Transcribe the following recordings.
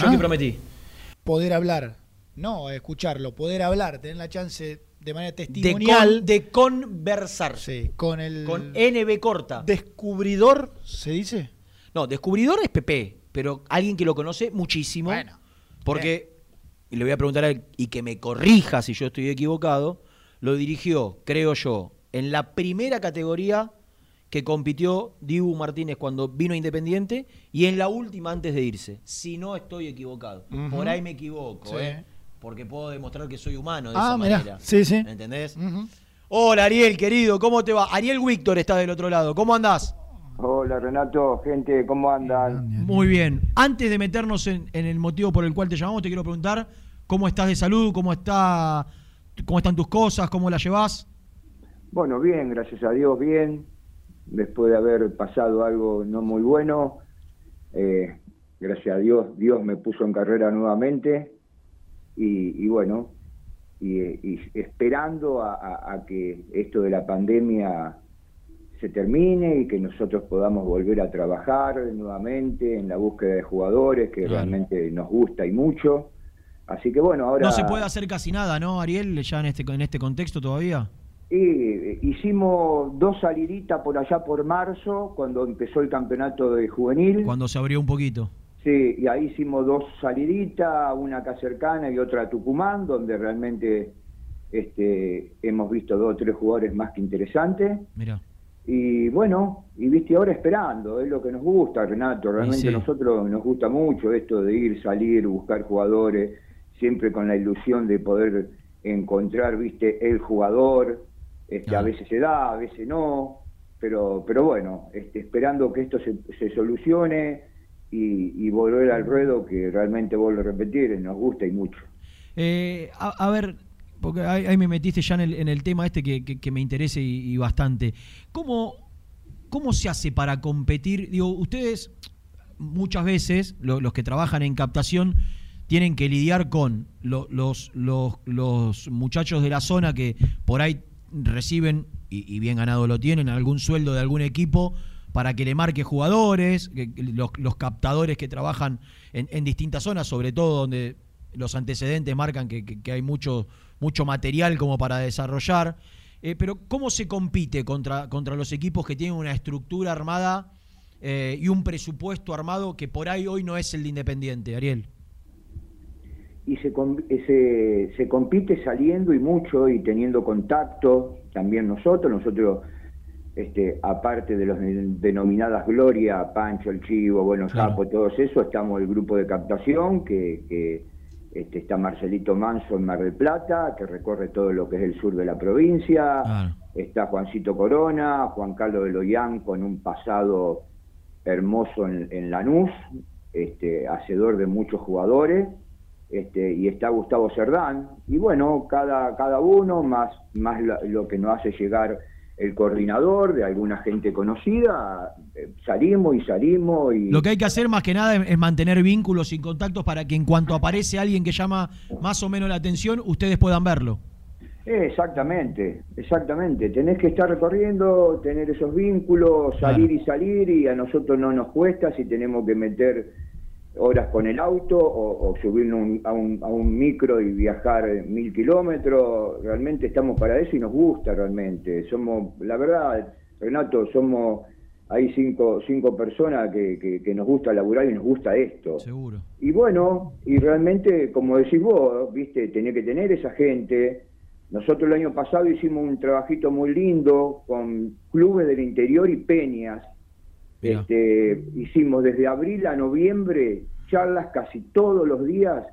Yo te prometí. Poder hablar, no escucharlo, poder hablar, tener la chance de manera testimonial. De, conversar. Sí, con el. Con NB corta. ¿Descubridor se dice? No, descubridor es Pepe, pero alguien que lo conoce muchísimo. Bueno. Porque, y le voy a preguntar a él, y que me corrija si yo estoy equivocado, lo dirigió, creo yo, en la primera categoría que compitió Dibu Martínez cuando vino Independiente y en la última antes de irse. Si no estoy equivocado. Por ahí me equivoco, ¿eh? Porque puedo demostrar que soy humano de ah, esa manera. Sí, sí. ¿Entendés? Hola Ariel, querido, ¿cómo te va? Ariel Víctor está del otro lado. ¿Cómo andás? Hola Renato, gente, ¿cómo andan? Muy bien. Antes de meternos en, el motivo por el cual te llamamos, te quiero preguntar cómo estás de salud, cómo está, cómo están tus cosas, cómo las llevas. Bueno, bien, gracias a Dios, bien después de haber pasado algo no muy bueno. Eh, gracias a Dios, Dios me puso en carrera nuevamente y, bueno, y, esperando a, que esto de la pandemia se termine y que nosotros podamos volver a trabajar nuevamente en la búsqueda de jugadores que realmente nos gusta y mucho. Así que bueno, ahora... No se puede hacer casi nada, ¿no, Ariel, ya en este, en este contexto todavía? Y eh, hicimos dos saliditas por allá por marzo, cuando empezó el campeonato de juvenil. Cuando se abrió un poquito. Sí, y ahí hicimos dos saliditas, una acá cercana y otra a Tucumán, donde realmente este, hemos visto dos o tres jugadores más que interesantes. Mira. Y bueno, y viste ahora esperando, es lo que nos gusta, Renato. Realmente a nosotros nos gusta mucho esto de ir, salir, buscar jugadores, siempre con la ilusión de poder encontrar, viste, el jugador este, A veces se da, a veces no, pero, pero bueno, este, esperando que esto se, solucione y, volver al ruedo que realmente vuelvo a repetir, nos gusta y mucho. Eh, a, ver, porque ahí, me metiste ya en el, tema este que, me interesa y, bastante. ¿Cómo, ¿Cómo se hace para competir? Digo, ustedes muchas veces, los que trabajan en captación, tienen que lidiar con los, los, los, muchachos de la zona que por ahí reciben, y, bien ganado lo tienen, algún sueldo de algún equipo para que le marque jugadores, los, captadores que trabajan en, distintas zonas, sobre todo donde los antecedentes marcan que, hay mucho, mucho material como para desarrollar. Eh, pero ¿cómo se compite contra, contra los equipos que tienen una estructura armada eh, y un presupuesto armado que por ahí hoy no es el de Independiente, Ariel? Y se, se, se, compite saliendo y mucho y teniendo contacto, también nosotros, nosotros, este, aparte de los denominadas Gloria, Pancho, el Chivo, bueno, Sapo, todos eso, estamos el grupo de captación, que, este, está Marcelito Manso en Mar del Plata, que recorre todo lo que es el sur de la provincia, está Juancito Corona, Juan Carlos de Loyán con un pasado hermoso en, en Lanús, este, hacedor de muchos jugadores, este, y está Gustavo Cerdán, y bueno, cada, cada uno, más, más lo, que nos hace llegar el coordinador de alguna gente conocida, eh, salimos y salimos. Y... Lo que hay que hacer más que nada es mantener vínculos y contactos para que en cuanto aparece alguien que llama más o menos la atención, ustedes puedan verlo. Exactamente, exactamente. Tenés que estar recorriendo, tener esos vínculos, salir y salir, y a nosotros no nos cuesta si tenemos que meter horas con el auto o, subirnos a, un, a, un, micro y viajar mil kilómetros. Realmente estamos para eso y nos gusta realmente. Somos, la verdad, Renato, somos hay cinco, cinco personas que, que, nos gusta laburar y nos gusta esto. Seguro. Y bueno, y realmente, como decís vos, viste, tenés que tener esa gente. Nosotros el año pasado hicimos un trabajito muy lindo con clubes del interior y peñas este, hicimos desde abril a noviembre charlas casi todos los días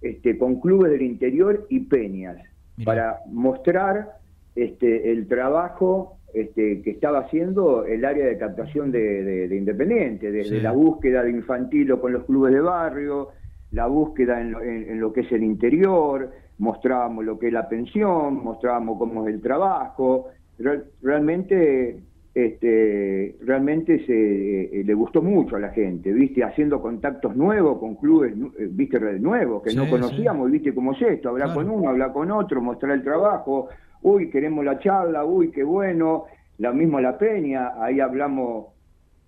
este, con clubes del interior y peñas para mostrar este, el trabajo este, que estaba haciendo el área de captación de, Independiente, desde la búsqueda de infantil con los clubes de barrio, la búsqueda en lo, que es el interior, mostrábamos lo que es la pensión, mostrábamos cómo es el trabajo. realmente este, realmente se, eh, le gustó mucho a la gente, viste, haciendo contactos nuevos con clubes, eh, viste, nuevos que no conocíamos, viste cómo es esto, hablar con uno, hablar con otro, mostrar el trabajo, uy, queremos la charla, uy, qué bueno, lo mismo la peña, ahí hablamos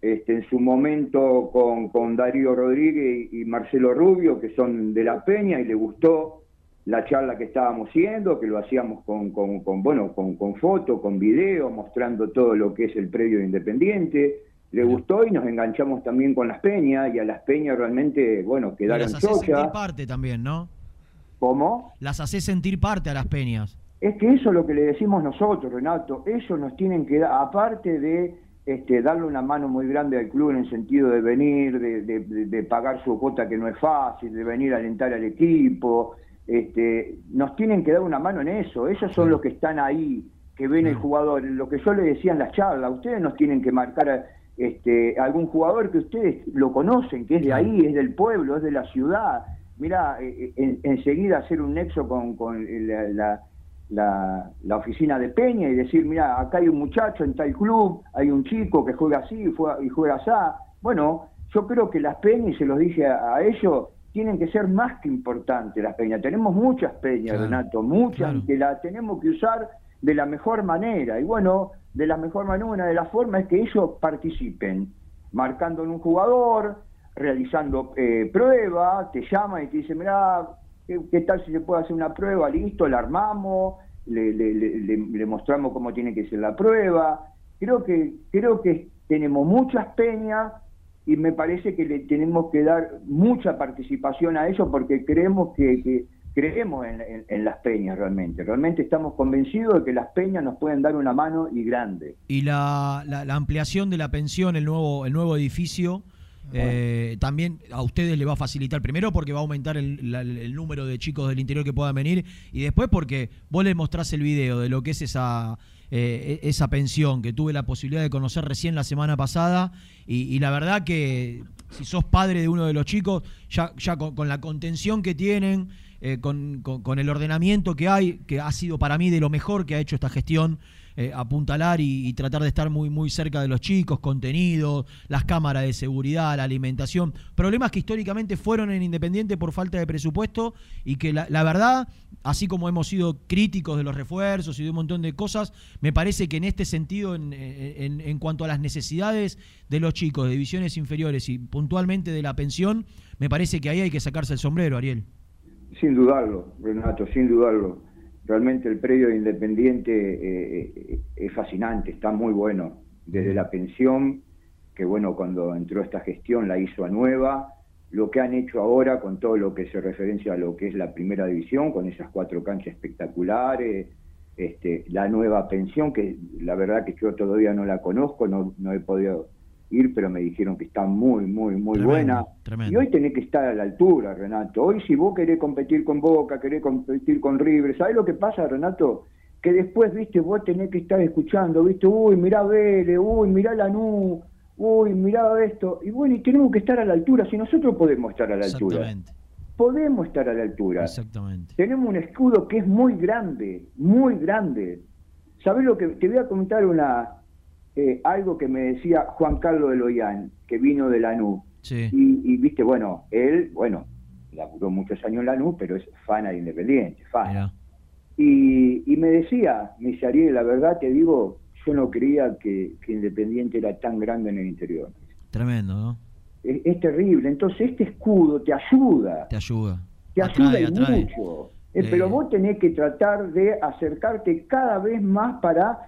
este, en su momento con, con Darío Rodríguez y Marcelo Rubio, que son de La Peña, y le gustó la charla que estábamos haciendo, que lo hacíamos con, con, con bueno, con, con foto, con video, mostrando todo lo que es el predio de Independiente. Le gustó y nos enganchamos también con las peñas, y a las peñas realmente, bueno, quedaron las hace sentir chochas. parte también, ¿no? ¿Cómo? Las hace sentir parte a las peñas. Es que eso es lo que le decimos nosotros, Renato. Ellos nos tienen que dar, aparte de este, darle una mano muy grande al club en el sentido de venir, de, de- de- de pagar su cuota que no es fácil, de venir a alentar al equipo, este, nos tienen que dar una mano en eso. Ellos son los que están ahí, que ven el jugador. Lo que yo le decía en las charlas, ustedes nos tienen que marcar este, algún jugador que ustedes lo conocen, que es de ahí, es del pueblo, es de la ciudad. Mira, eh, en- enseguida hacer un nexo con, con la, la- la- la oficina de Peña y decir, mira, acá hay un muchacho en tal club, hay un chico que juega así y juega, y juega así. Bueno, yo creo que las peñas, y se los dije a, a ellos, tienen que ser más que importantes las peñas. Tenemos muchas peñas, Claro, Renato, muchas, claro. que las tenemos que usar de la mejor manera. Y bueno, de la mejor manera, una de las formas es que ellos participen, marcando en un jugador, realizando eh, pruebas, te llaman y te dicen, mira, ¿qué, qué tal si se puede hacer una prueba? Listo, la armamos, le, le- le- le- le mostramos cómo tiene que ser la prueba. Creo que, creo que tenemos muchas peñas y me parece que le tenemos que dar mucha participación a ellos porque creemos que, que- creemos en, en- en las peñas realmente. Realmente estamos convencidos de que las peñas nos pueden dar una mano y grande. Y la, la- la ampliación de la pensión, el nuevo, el nuevo edificio, eh, también a ustedes le va a facilitar. Primero porque va a aumentar el, número de chicos del interior que puedan venir. Y después porque vos les mostrás el video de lo que es esa, eh, e- esa pensión que tuve la posibilidad de conocer recién la semana pasada. Y, la verdad que si sos padre de uno de los chicos, ya, ya con, la contención que tienen, eh, con- con el ordenamiento que hay, que ha sido para mí de lo mejor que ha hecho esta gestión, eh, apuntalar y, tratar de estar muy, muy cerca de los chicos, contenidos, las cámaras de seguridad, la alimentación, problemas que históricamente fueron en Independiente por falta de presupuesto y que la, la verdad, así como hemos sido críticos de los refuerzos y de un montón de cosas, me parece que en este sentido, en, en- en cuanto a las necesidades de los chicos de divisiones inferiores y puntualmente de la pensión, me parece que ahí hay que sacarse el sombrero, Ariel. Sin dudarlo, Renato, sin dudarlo. Realmente el predio de Independiente eh, es fascinante, está muy bueno. Desde la pensión, que bueno, cuando entró esta gestión la hizo a nueva, lo que han hecho ahora con todo lo que se referencia a lo que es la primera división, con esas cuatro canchas espectaculares, este, la nueva pensión, que la verdad que yo todavía no la conozco, no, no he podido ir, pero me dijeron que está muy, muy, muy Tremendo, buena. tremendo. Y hoy tenés que estar a la altura, Renato. Hoy si vos querés competir con Boca, querés competir con River, ¿sabés lo que pasa, Renato? Que después, viste, vos tenés que estar escuchando, viste, uy, mirá Vélez, uy, mirá Lanús, uy, mirá esto. Y bueno, y tenemos que estar a la altura, si nosotros podemos estar a la altura. Podemos estar a la altura. Exactamente. Tenemos un escudo que es muy grande, muy grande. ¿Sabés lo que? Te voy a comentar una eh, algo que me decía Juan Carlos de Loyán, que vino de Lanús. Sí. Y, y, viste, bueno, él, bueno, laburó muchos años en Lanús, pero es fana de Independiente. Mirá. Y, y me decía, me dice Ariel, la verdad te digo, yo no creía que, que Independiente era tan grande en el interior. Tremendo, ¿no? Es, es terrible, entonces este escudo te ayuda, Te ayuda. te Atrae, ayuda y atrae. mucho. Eh, Eh, Pero vos tenés que tratar de acercarte cada vez más para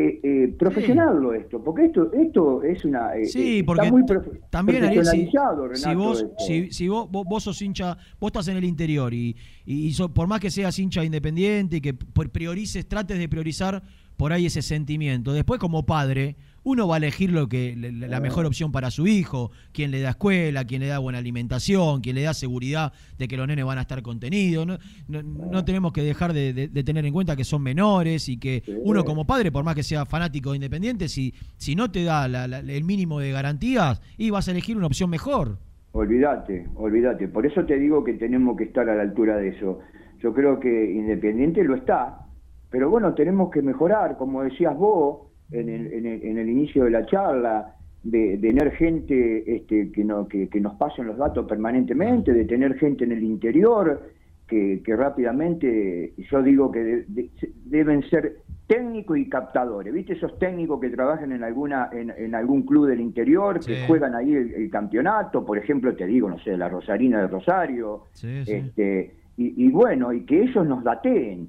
eh, eh, profesionarlo esto, porque esto esto es una... eh, Sí, eh, porque está muy t- profe- también Ariel, si, profesionalizado, si vos, esto. si, si vos, vos, vos sos hincha, vos estás en el interior y, y so- por más que seas hincha independiente y que priorices, trates de priorizar por ahí ese sentimiento. Después como padre, uno va a elegir lo que la, mejor opción para su hijo, quién le da escuela, quién le da buena alimentación, quién le da seguridad de que los nenes van a estar contenidos. No, no, no tenemos que dejar de, de- de tener en cuenta que son menores y que uno como padre, por más que sea fanático de Independiente, si, si no te da la- la- el mínimo de garantías, y vas a elegir una opción mejor. Olvídate, olvídate. Por eso te digo que tenemos que estar a la altura de eso. Yo creo que Independiente lo está, pero bueno, tenemos que mejorar, como decías vos en el, en el, en el inicio de la charla, de, de tener gente este, que, no, que, que nos pasen los datos permanentemente, de tener gente en el interior. que, rápidamente, yo digo que deben ser técnicos y captadores, ¿viste? Esos técnicos que trabajan en alguna en, algún club del interior, que juegan ahí el, campeonato, por ejemplo, te digo, no sé, la Rosarina de Rosario, este, y, bueno, y que ellos nos dateen.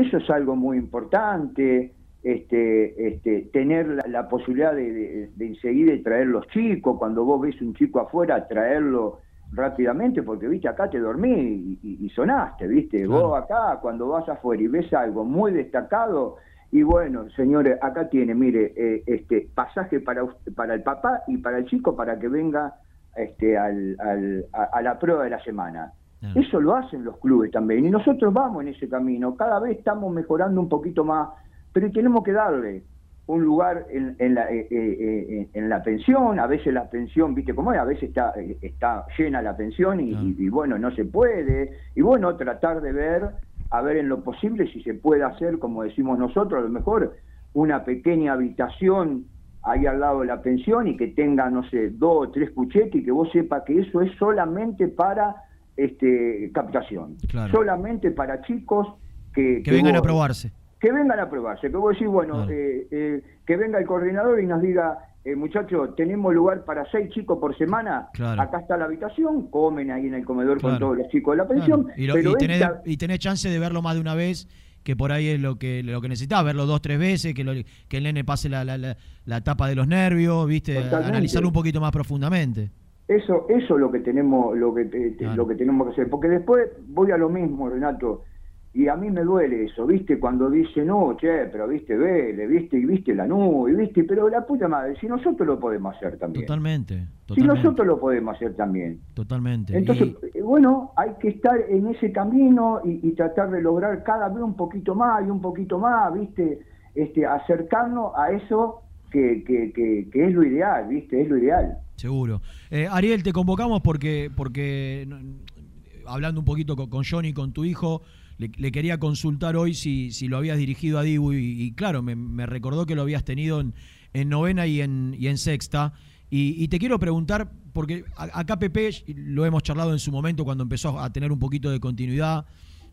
Eso es algo muy importante, este, este, tener la, posibilidad de, de, enseguida traer los chicos, cuando vos ves un chico afuera, traerlo rápidamente, porque viste, acá te dormí y, sonaste, viste, vos acá cuando vas afuera y ves algo muy destacado, y bueno, señores, acá tiene, mire, eh, este pasaje para, para el papá y para el chico para que venga este, al, al, a, la prueba de la semana. Eso lo hacen los clubes también y nosotros vamos en ese camino, cada vez estamos mejorando un poquito más, pero tenemos que darle un lugar en, en, la, eh, eh, en, la pensión, a veces la pensión, viste cómo es, a veces está, está llena la pensión y, bueno, no se puede, y bueno, tratar de ver a ver en lo posible si se puede hacer, como decimos nosotros, a lo mejor una pequeña habitación ahí al lado de la pensión y que tenga, no sé, dos o tres cuchetes y que vos sepas que eso es solamente para este captación, solamente para chicos que, que, vengan a probarse. Que vengan a probarse, que vos decís, bueno, eh, eh, que venga el coordinador y nos diga, eh, muchachos, tenemos lugar para seis chicos por semana, acá está la habitación, comen ahí en el comedor con todos los chicos de la pensión. Y, tenés, chance de verlo más de una vez, que por ahí es lo que lo que necesitaba, verlo dos, tres veces, que, que el nene pase la, la, tapa de los nervios, viste, analizarlo un poquito más profundamente. Eso, eso es lo que tenemos, lo que, lo que tenemos que hacer, porque después voy a lo mismo, Renato y a mí me duele eso, ¿viste? Cuando dice, no, che, pero viste, vele, viste, y viste la nube, viste, pero la puta madre, si nosotros lo podemos hacer también. Totalmente, Si nosotros lo podemos hacer también. Totalmente. Entonces, eh, bueno, hay que estar en ese camino y, tratar de lograr cada vez un poquito más y un poquito más, ¿viste? Este, acercarnos a eso que, que, que, es lo ideal, ¿viste? Es lo ideal. Seguro. Eh, Ariel, te convocamos porque, porque hablando un poquito con, con Johnny, con tu hijo, le, quería consultar hoy si, si, lo habías dirigido a Dibu y, claro, me, recordó que lo habías tenido en, novena y en, y en sexta. Y, te quiero preguntar, porque acá Pepe lo hemos charlado en su momento cuando empezó a tener un poquito de continuidad,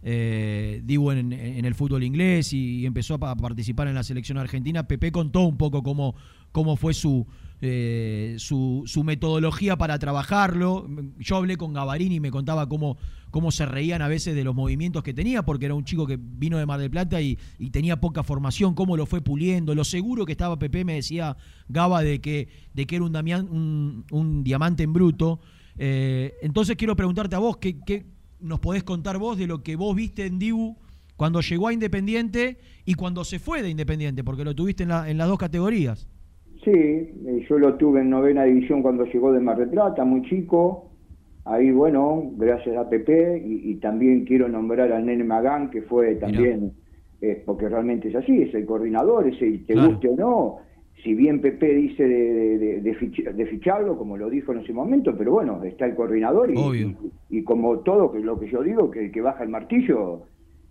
eh, en, el fútbol inglés y, empezó a participar en la selección argentina. Pepe contó un poco cómo, cómo fue su, eh, su, su, metodología para trabajarlo. Yo hablé con Gavarini y me contaba cómo, cómo se reían a veces de los movimientos que tenía, porque era un chico que vino de Mar del Plata y, tenía poca formación, cómo lo fue puliendo, lo seguro que estaba Pepe, me decía Gaba, de que, de que era un, un, diamante en bruto. Eh, entonces quiero preguntarte a vos, ¿qué, ¿qué, nos podés contar vos de lo que vos viste en Dibu cuando llegó a Independiente y cuando se fue de Independiente, porque lo tuviste en, en las dos categorías? Sí, eh, yo lo tuve en novena división cuando llegó de Mar del Plata, muy chico. Ahí, bueno, gracias a Pepe, y, también quiero nombrar al Nene Magán, que fue también, eh, porque realmente es así, es el coordinador, es el te guste o no. Si bien Pepe dice de, de, ficharlo, como lo dijo en ese momento, pero bueno, está el coordinador y, y, como todo lo que yo digo, que el que baja el martillo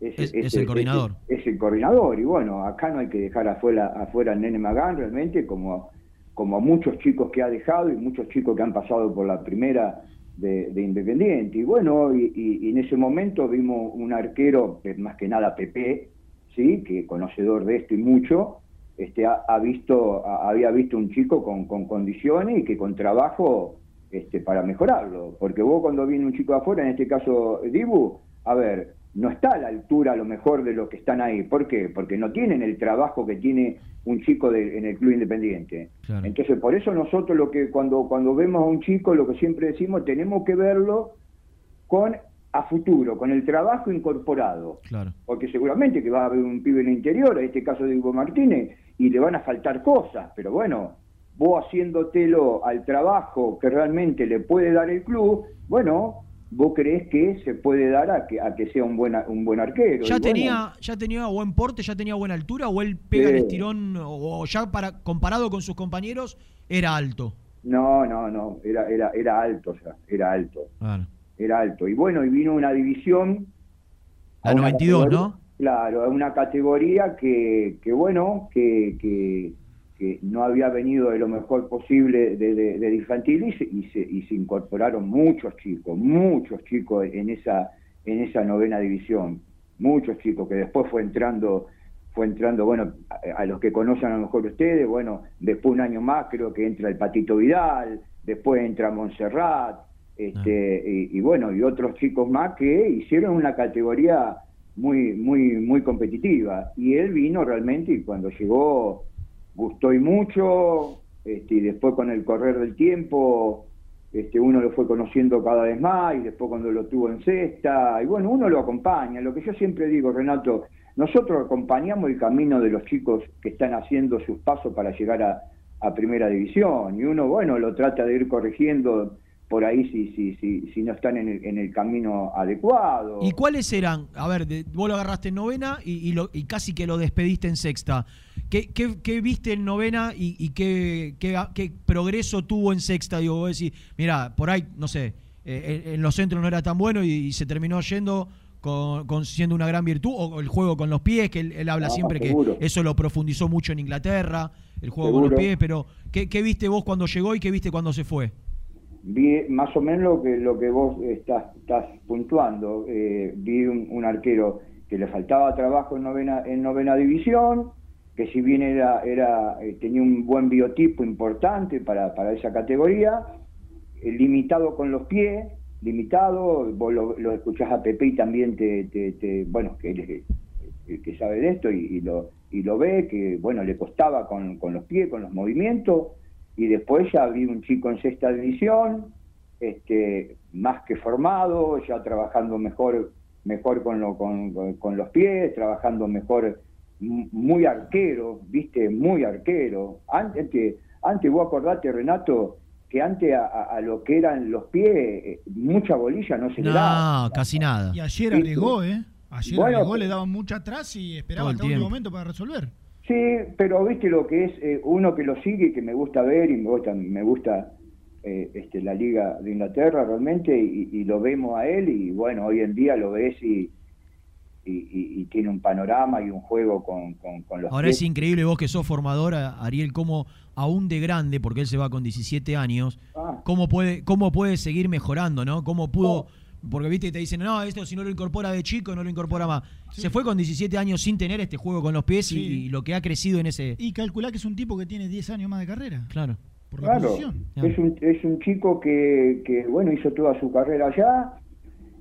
es, el coordinador. Es, el coordinador. Y bueno, acá no hay que dejar afuera, afuera Nene Magán realmente, como, como muchos chicos que ha dejado y muchos chicos que han pasado por la primera de, Independiente. Y bueno, y, en ese momento vimos un arquero, más que nada Pepe, ¿sí? que conocedor de esto y mucho, este, ha, visto, había visto un chico con, con, condiciones y que con trabajo este, para mejorarlo. Porque vos cuando viene un chico afuera, en este caso Dibu, a ver, no está a la altura a lo mejor de los que están ahí. ¿Por qué? Porque no tienen el trabajo que tiene un chico en el club independiente. Entonces, por eso nosotros lo que cuando, cuando vemos a un chico, lo que siempre decimos, tenemos que verlo con a futuro, con el trabajo incorporado. Porque seguramente que va a haber un pibe en el interior, en este caso de Hugo Martínez, y le van a faltar cosas, pero bueno, vos haciéndotelo al trabajo que realmente le puede dar el club, bueno, vos crees que se puede dar a que, a que sea un buen, un buen arquero. ¿Ya, tenía, ¿Ya tenía buen porte, ya tenía buena altura o él pega el estirón o ya para comparado con sus compañeros era alto? No, no, no, era, era, era alto, o sea, era alto. Era alto. Y bueno, y vino una división... A 92, ¿no? Claro, una categoría que, que bueno, que, que que no había venido de lo mejor posible de, de, infantil y se, y, se, incorporaron muchos chicos, muchos chicos en esa en esa novena división. Muchos chicos que después fue entrando, fue entrando, bueno, a, los que conocen a lo mejor ustedes, bueno, después un año más creo que entra el Patito Vidal, después entra Montserrat, este, y, y, bueno, y otros chicos más que hicieron una categoría muy, muy, muy competitiva. Y él vino realmente y cuando llegó gustó y mucho, este, y después con el correr del tiempo este, uno lo fue conociendo cada vez más y después cuando lo tuvo en cesta, y bueno, uno lo acompaña. Lo que yo siempre digo, Renato, nosotros acompañamos el camino de los chicos que están haciendo sus pasos para llegar a, a primera división y uno, bueno, lo trata de ir corrigiendo por ahí si, si, si, si no están en el, en el, camino adecuado. ¿Y cuáles eran? A ver, vos lo agarraste en novena y, y, lo, y, casi que lo despediste en sexta. ¿Qué, qué, qué viste en novena y, y qué, qué, qué, progreso tuvo en sexta? Digo, vos decís, mira, por ahí, no sé, eh, en los centros no era tan bueno y, se terminó yendo con, con, siendo una gran virtud, o el juego con los pies, que él, él habla siempre que eso lo profundizó mucho en Inglaterra, el juego seguro. con los pies, pero ¿qué, ¿qué viste vos cuando llegó y qué viste cuando se fue? Vi más o menos lo que lo que vos estás, estás puntuando. Eh, vi un, arquero que le faltaba trabajo en novena, en novena división, que si bien era, era eh, tenía un buen biotipo importante para, para esa categoría, eh, limitado con los pies, limitado, vos lo, lo, escuchás a Pepe y también te, te, te bueno, que el que sabe de esto y, y, lo, y lo ve, que bueno, le costaba con, con los pies, con los movimientos, y después ya vi un chico en sexta división, este, más que formado, ya trabajando mejor, mejor con, lo, con, con los pies, trabajando mejor, muy arquero, viste, muy arquero. Antes, que, antes vos acordate, Renato, que antes a, a, lo que eran los pies, eh, mucha bolilla no se no, le daba. No, casi nada. Y ayer arriesgó, ¿eh? Ayer bueno, le daban mucha atrás y esperaba hasta el último momento para resolver. Sí, pero viste lo que es eh, uno que lo sigue y que me gusta ver y me gusta, me gusta eh, este, la Liga de Inglaterra realmente y, y, lo vemos a él y bueno, hoy en día lo ves y, y, y tiene un panorama y un juego con, con, con los... Ahora pies. es increíble vos que sos formadora, Ariel, cómo aún de grande, porque él se va con 17 años, ah. cómo, puede, cómo puede seguir mejorando, ¿no? Cómo pudo... Oh porque viste te dicen, no, esto si no lo incorpora de chico, no lo incorpora más. Sí. Se fue con 17 años sin tener este juego con los pies sí. y, y, lo que ha crecido en ese. Y calcular que es un tipo que tiene 10 años más de carrera. Claro. Por la claro. Posición. Es, un, es un chico que, que, bueno, hizo toda su carrera allá.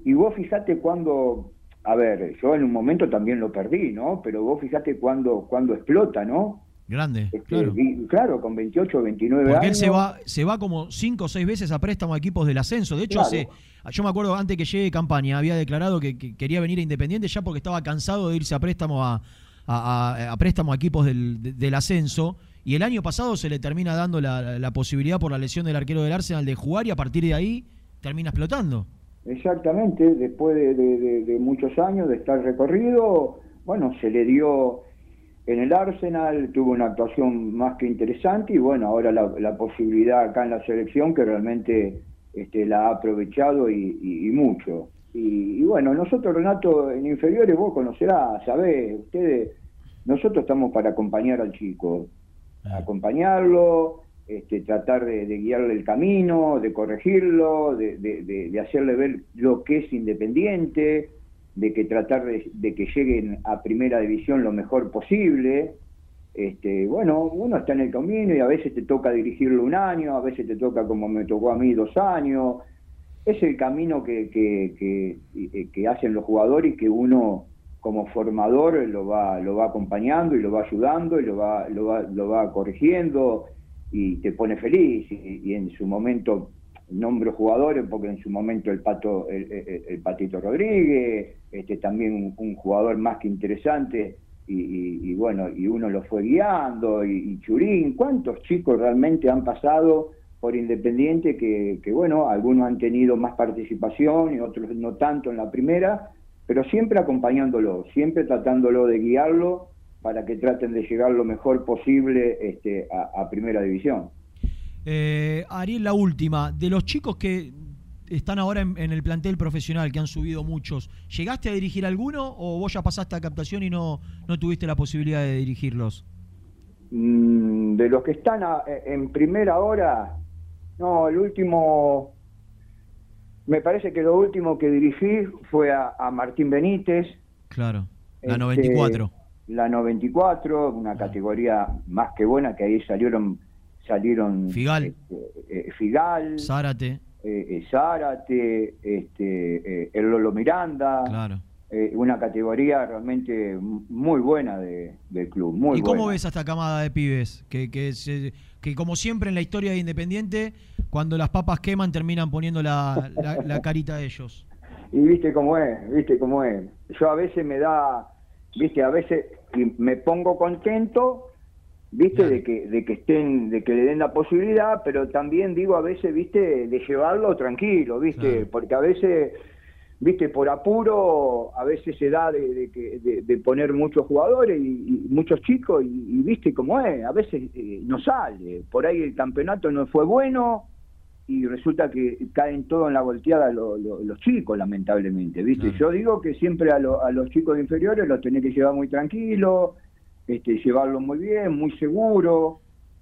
Y vos fijate cuando. A ver, yo en un momento también lo perdí, ¿no? Pero vos fijate cuando, cuando explota, ¿no? Grande, este, claro. Con 28 29 Porque años. él se va, se va como 5 o 6 veces a préstamo a equipos del ascenso. De hecho, claro. hace, yo me acuerdo antes que llegue campaña, había declarado que, que, quería venir a Independiente ya porque estaba cansado de irse a préstamo a, a, a, a préstamo a equipos del, de, del, ascenso. Y el año pasado se le termina dando la, la, posibilidad por la lesión del arquero del Arsenal de jugar y a partir de ahí termina explotando. Exactamente, después de, de, de muchos años de estar recorrido, bueno, se le dio en el Arsenal, tuvo una actuación más que interesante y bueno, ahora la, la posibilidad acá en la selección que realmente este, la ha aprovechado y, y, y mucho. Y, y, bueno, nosotros, Renato, en inferiores vos conocerás, sabés, ustedes, nosotros estamos para acompañar al chico, ah. acompañarlo, este, tratar de, de, guiarle el camino, de corregirlo, de, de, de hacerle ver lo que es independiente, de que tratar de, que lleguen a primera división lo mejor posible. Este, bueno, uno está en el camino y a veces te toca dirigirlo un año, a veces te toca como me tocó a mí dos años. Es el camino que, que, que, que hacen los jugadores y que uno como formador lo va, lo va acompañando y lo va ayudando y lo va, lo va, lo va corrigiendo y te pone feliz y en su momento nombro jugadores porque en su momento el pato el, el, patito Rodríguez este también un, jugador más que interesante y, y, y, bueno y uno lo fue guiando y, Churín cuántos chicos realmente han pasado por Independiente que, que bueno algunos han tenido más participación y otros no tanto en la primera pero siempre acompañándolo siempre tratándolo de guiarlo para que traten de llegar lo mejor posible este, a primera división. Eh, Ariel, la última. De los chicos que están ahora en, en, el plantel profesional, que han subido muchos, ¿llegaste a dirigir alguno o vos ya pasaste a captación y no, no tuviste la posibilidad de dirigirlos? Mm, de los que están a, en primera hora, no, el último, Me parece que lo último que dirigí fue a, Martín Benítez. Claro, la 94. Este, la 94, una categoría más que buena, que ahí salieron salieron Figal, este, eh, Figal Zárate, eh, eh, Zárate, este, el Lolo Miranda. Claro. una categoría realmente muy buena de, del club. Muy ¿Y cómo ves a esta camada de pibes? Que, que, que como siempre en la historia de Independiente, cuando las papas queman terminan poniendo la, la, carita de ellos. Y viste cómo es, viste cómo es. Yo a veces me da, viste, a veces me pongo contento viste de que de que estén de que le den la posibilidad pero también digo a veces viste de llevarlo tranquilo viste porque a veces viste por apuro a veces se da de, de, de, poner muchos jugadores y, muchos chicos y, viste cómo es a veces eh, no sale. Por ahí el campeonato no fue bueno y resulta que caen todo en la volteada los chicos lamentablemente viste yo digo que siempre a, a los chicos inferiores los tenés que llevar muy tranquilos este, llevarlo muy bien, muy seguro,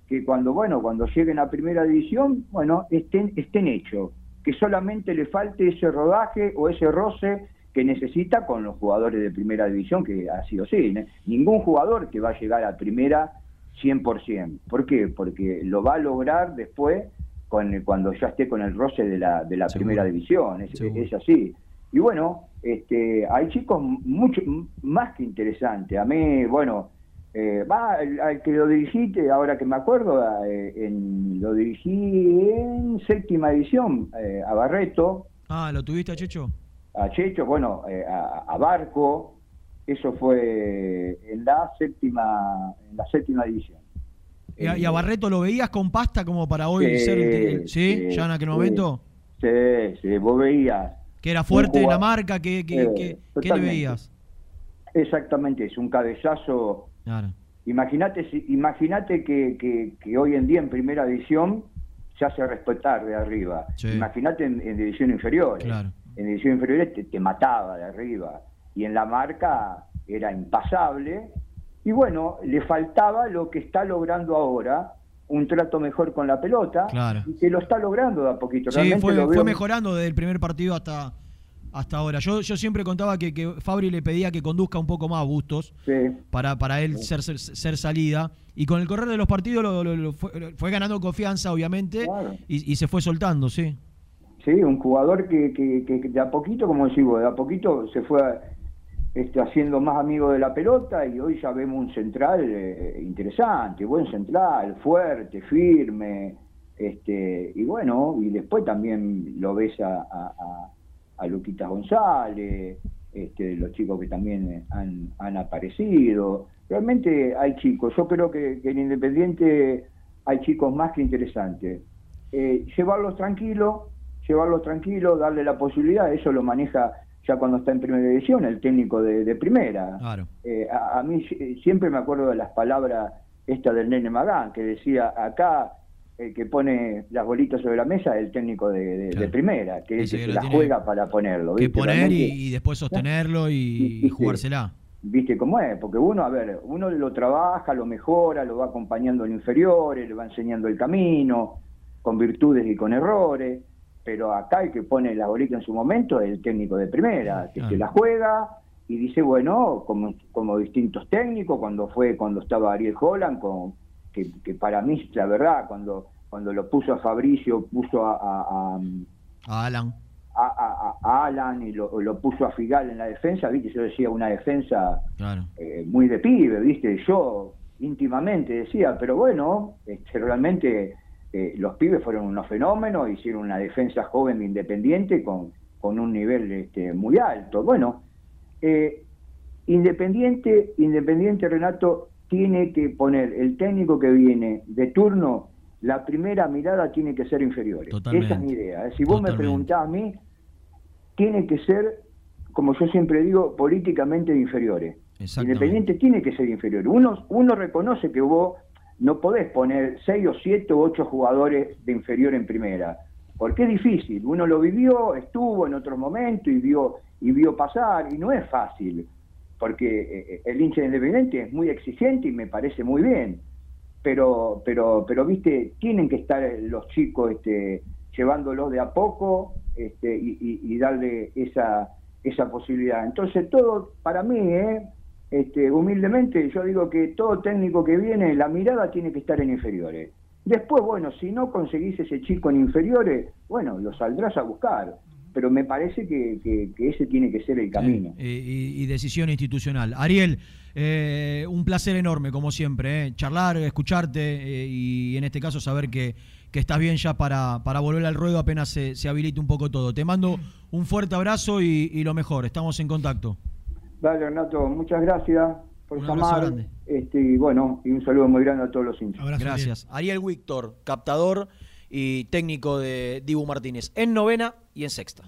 que cuando, bueno, cuando lleguen a primera división, bueno, estén, estén hechos, que solamente le falte ese rodaje o ese roce que necesita con los jugadores de primera división, que ha sido así. Ningún jugador que va a llegar a primera 100%. ¿Por qué? Porque lo va a lograr después con, cuando ya esté con el roce de la, de la primera división. Es, es, así. Y bueno, este, hay chicos mucho más que interesantes. A mí, bueno, eh, va, al, que lo dirigiste, ahora que me acuerdo, eh, en, lo dirigí en séptima edición, eh, a Barreto. Ah, ¿lo tuviste a Checho? A Checho, bueno, a, Barco, eso fue en la séptima, en la séptima edición. ¿Y a, Barreto lo veías con pasta como para hoy ser ¿sí? ¿Ya en aquel momento? Sí, sí, vos veías. Que era fuerte la marca, que, que, ¿qué le veías? Exactamente, es un cabezazo Imagínate imagínate que, que, hoy en día en primera división se hace respetar de arriba. Imagínate en, división inferior. En división inferior te, mataba de arriba. Y en la marca era impasable. Y bueno, le faltaba lo que está logrando ahora, un trato mejor con la pelota. Y que lo está logrando de a poquito. Sí, fue mejorando desde el primer partido hasta hasta ahora. Yo, yo siempre contaba que, que Fabri le pedía que conduzca un poco más a Bustos para, para él ser, ser, salida. Y con el correr de los partidos lo, fue, ganando confianza, obviamente, y, se fue soltando, sí. Sí, un jugador que, que, de a poquito, como decimos, de a poquito se fue este, haciendo más amigo de la pelota y hoy ya vemos un central eh, interesante, buen central, fuerte, firme. Este, y bueno, y después también lo ves a a Luquita González, este, los chicos que también han, han aparecido. Realmente hay chicos, yo creo que, en Independiente hay chicos más que interesantes. Eh, llevarlos tranquilos, llevarlos tranquilos, darle la posibilidad, eso lo maneja ya cuando está en primera división el técnico de, primera. Eh, a, a, mí siempre me acuerdo de las palabras esta del nene Magán, que decía, acá el que pone las bolitas sobre la mesa es el técnico de, primera, que es el que la juega para ponerlo. Que poner y, después sostenerlo y, jugársela. Viste cómo es, porque uno, a ver, uno lo trabaja, lo mejora, lo va acompañando en inferiores, le va enseñando el camino, con virtudes y con errores, pero acá el que pone la bolita en su momento es el técnico de primera, que se la juega y dice, bueno, como, como distintos técnicos, cuando fue, cuando estaba Ariel Holland, con que, para mí, la verdad, cuando, cuando lo puso a Fabricio, puso a, a, Alan. A, Alan y lo, lo, puso a Figal en la defensa, viste, yo decía una defensa eh, muy de pibe, viste, yo íntimamente decía, pero bueno, este, realmente eh, los pibes fueron unos fenómenos, hicieron una defensa joven e independiente con, con un nivel este, muy alto. Bueno, eh, Independiente, Independiente Renato tiene que poner el técnico que viene de turno, la primera mirada tiene que ser inferior. Esa es mi idea. Si vos me preguntás a mí, tiene que ser, como yo siempre digo, políticamente inferiores. Independiente tiene que ser inferior. Uno, uno reconoce que vos no podés poner seis o siete o ocho jugadores de inferior en primera, porque es difícil. Uno lo vivió, estuvo en otro momento y vio, y vio pasar, y no es fácil porque eh, el hincha independiente es muy exigente y me parece muy bien, pero, pero, pero viste, tienen que estar los chicos este, llevándolos de a poco este, y, darle esa, esa posibilidad. Entonces, todo, para mí, ¿eh? este, humildemente, yo digo que todo técnico que viene, la mirada tiene que estar en inferiores. Después, bueno, si no conseguís ese chico en inferiores, bueno, lo saldrás a buscar pero me parece que, ese tiene que ser el camino. y, decisión institucional. Ariel, eh, un placer enorme, como siempre, eh. charlar, escucharte eh, y en este caso saber que, estás bien ya para, para volver al ruedo apenas se, se, habilite un poco todo. Te mando un fuerte abrazo y, lo mejor, estamos en contacto. Dale, Renato, muchas gracias por llamar. Este, y bueno, y un saludo muy grande a todos los hinchas. Gracias. Ariel Víctor, captador y técnico de Dibu Martínez, en novena y en sexta.